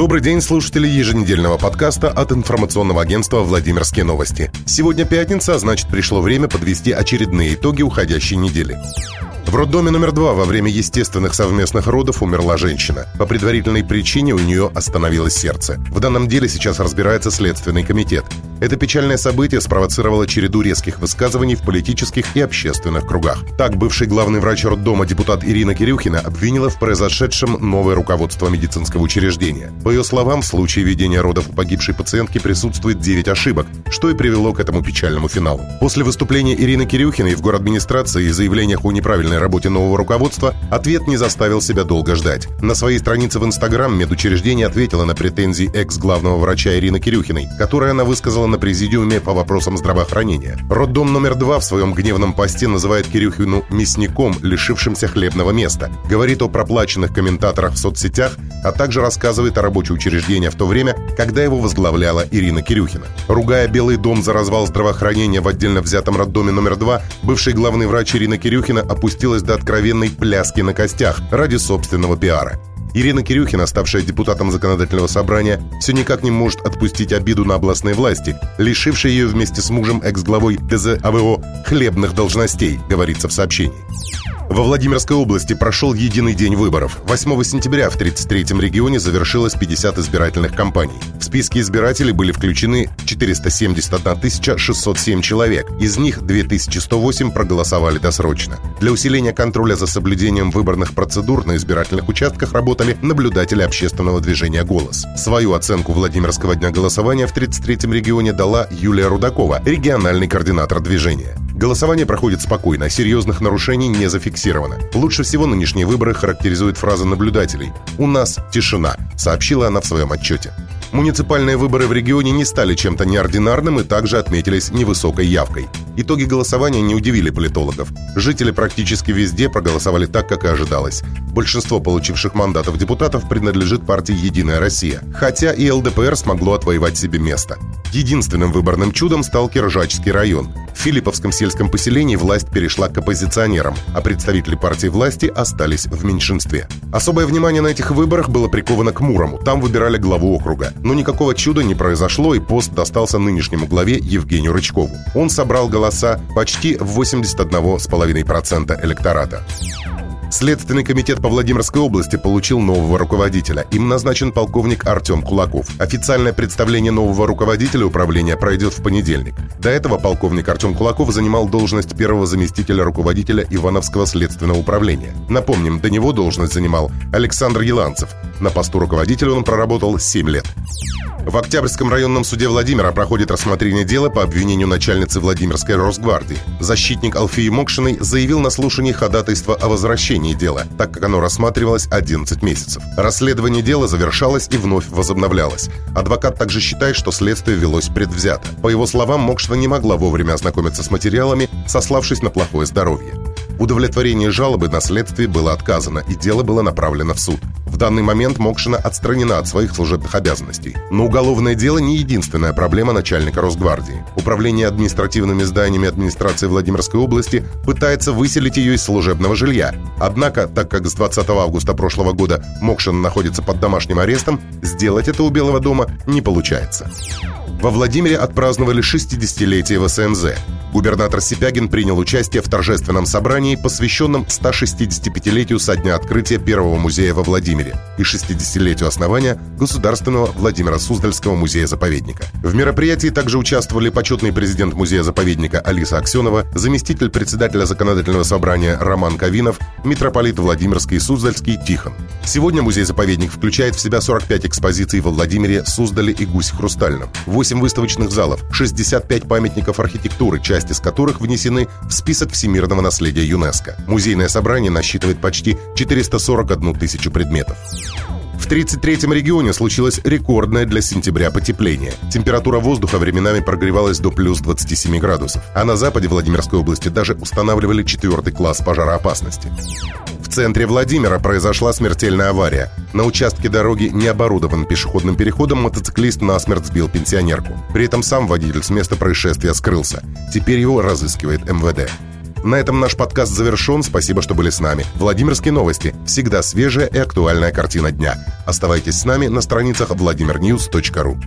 Добрый день, слушатели еженедельного подкаста от информационного агентства «Владимирские новости». Сегодня пятница, а значит пришло время подвести очередные итоги уходящей недели. В роддоме номер два во время естественных совместных родов умерла женщина. По предварительной причине у нее остановилось сердце. В данном деле сейчас разбирается Следственный комитет. Это печальное событие спровоцировало череду резких высказываний в политических и общественных кругах. Так, бывший главный врач роддома депутат Ирина Кирюхина обвинила в произошедшем новое руководство медицинского учреждения. По ее словам, в случае ведения родов у погибшей пациентки присутствует 9 ошибок, что и привело к этому печальному финалу. После выступления Ирины Кирюхиной в администрации и заявлениях о неправильной работе нового руководства, ответ не заставил себя долго ждать. На своей странице в Инстаграм медучреждение ответило на претензии экс-главного врача Ирины Кирюхиной, которые она высказала на президиуме по вопросам здравоохранения. Роддом номер два в своем гневном посте называет Кирюхину мясником, лишившимся хлебного места. Говорит о проплаченных комментаторах в соцсетях, а также рассказывает о рабочем учреждении в то время, когда его возглавляла Ирина Кирюхина. Ругая Белый дом за развал здравоохранения в отдельно взятом роддоме номер два, бывший главный врач Ирина Кирюхина опустилась до откровенной пляски на костях ради собственного пиара. Ирина Кирюхина, ставшая депутатом законодательного собрания, все никак не может отпустить обиду на областные власти, лишившие ее вместе с мужем экс-главой ТЗ АВО хлебных должностей, говорится в сообщении. Во Владимирской области прошел единый день выборов. 8 сентября в 33-м регионе завершилось 50 избирательных кампаний. В списке избирателей были включены 471 607 человек. Из них 2108 проголосовали досрочно. Для усиления контроля за соблюдением выборных процедур на избирательных участках работали наблюдатели общественного движения «Голос». Свою оценку Владимирского дня голосования в 33-м регионе дала Юлия Рудакова, региональный координатор движения. Голосование проходит спокойно, серьезных нарушений не зафиксировано. Лучше всего нынешние выборы характеризует фраза наблюдателей «У нас тишина», сообщила она в своем отчете. Муниципальные выборы в регионе не стали чем-то неординарным и также отметились невысокой явкой. Итоги голосования не удивили политологов. Жители практически везде проголосовали так, как и ожидалось. Большинство получивших мандатов депутатов принадлежит партии «Единая Россия», хотя и ЛДПР смогло отвоевать себе место. Единственным выборным чудом стал Киржачский район. В Филипповском сельском поселении власть перешла к оппозиционерам, а представители партии власти остались в меньшинстве. Особое внимание на этих выборах было приковано к Мурому. Там выбирали главу округа. Но никакого чуда не произошло, и пост достался нынешнему главе Евгению Рычкову. Он собрал голоса почти в 81,5% электората. Следственный комитет по Владимирской области получил нового руководителя. Им назначен полковник Артем Кулаков. Официальное представление нового руководителя управления пройдет в понедельник. До этого полковник Артем Кулаков занимал должность первого заместителя руководителя Ивановского следственного управления. Напомним, до него должность занимал Александр Еланцев. На посту руководителя он проработал 7 лет. В Октябрьском районном суде Владимира проходит рассмотрение дела по обвинению начальницы Владимирской Росгвардии. Защитник Алфии Мокшиной заявил на слушании ходатайство о возвращении дела, так как оно рассматривалось 11 месяцев. Расследование дела завершалось и вновь возобновлялось. Адвокат также считает, что следствие велось предвзято. По его словам, Мокшина не могла вовремя ознакомиться с материалами, сославшись на плохое здоровье. Удовлетворение жалобы на следствие было отказано, и дело было направлено в суд. В данный момент Мокшина отстранена от своих служебных обязанностей. Но уголовное дело не единственная проблема начальника Росгвардии. Управление административными зданиями администрации Владимирской области пытается выселить ее из служебного жилья. Однако, так как с 20 августа прошлого года Мокшин находится под домашним арестом, сделать это у Белого дома не получается. Во Владимире отпраздновали 60-летие ВСМЗ. Губернатор Сипягин принял участие в торжественном собрании, посвященном 165-летию со дня открытия первого музея во Владимире и 60-летию основания Государственного Владимира Суздальского музея-заповедника. В мероприятии также участвовали почетный президент музея-заповедника Алиса Аксенова, заместитель председателя законодательного собрания Роман Ковинов, митрополит Владимирский и Суздальский Тихон. Сегодня музей-заповедник включает в себя 45 экспозиций во Владимире, Суздале и Гусь-Хрустальном, 8 выставочных залов, 65 памятников архитектуры, часть часть из которых внесены в список всемирного наследия ЮНЕСКО. Музейное собрание насчитывает почти 441 тысячу предметов. В 33-м регионе случилось рекордное для сентября потепление. Температура воздуха временами прогревалась до плюс 27 градусов, а на западе Владимирской области даже устанавливали четвертый класс пожароопасности. Центре Владимира произошла смертельная авария. На участке дороги, не оборудован пешеходным переходом, мотоциклист насмерть сбил пенсионерку. При этом сам водитель с места происшествия скрылся. Теперь его разыскивает МВД. На этом наш подкаст завершен. Спасибо, что были с нами. Владимирские новости. Всегда свежая и актуальная картина дня. Оставайтесь с нами на страницах vladimirnews.ru.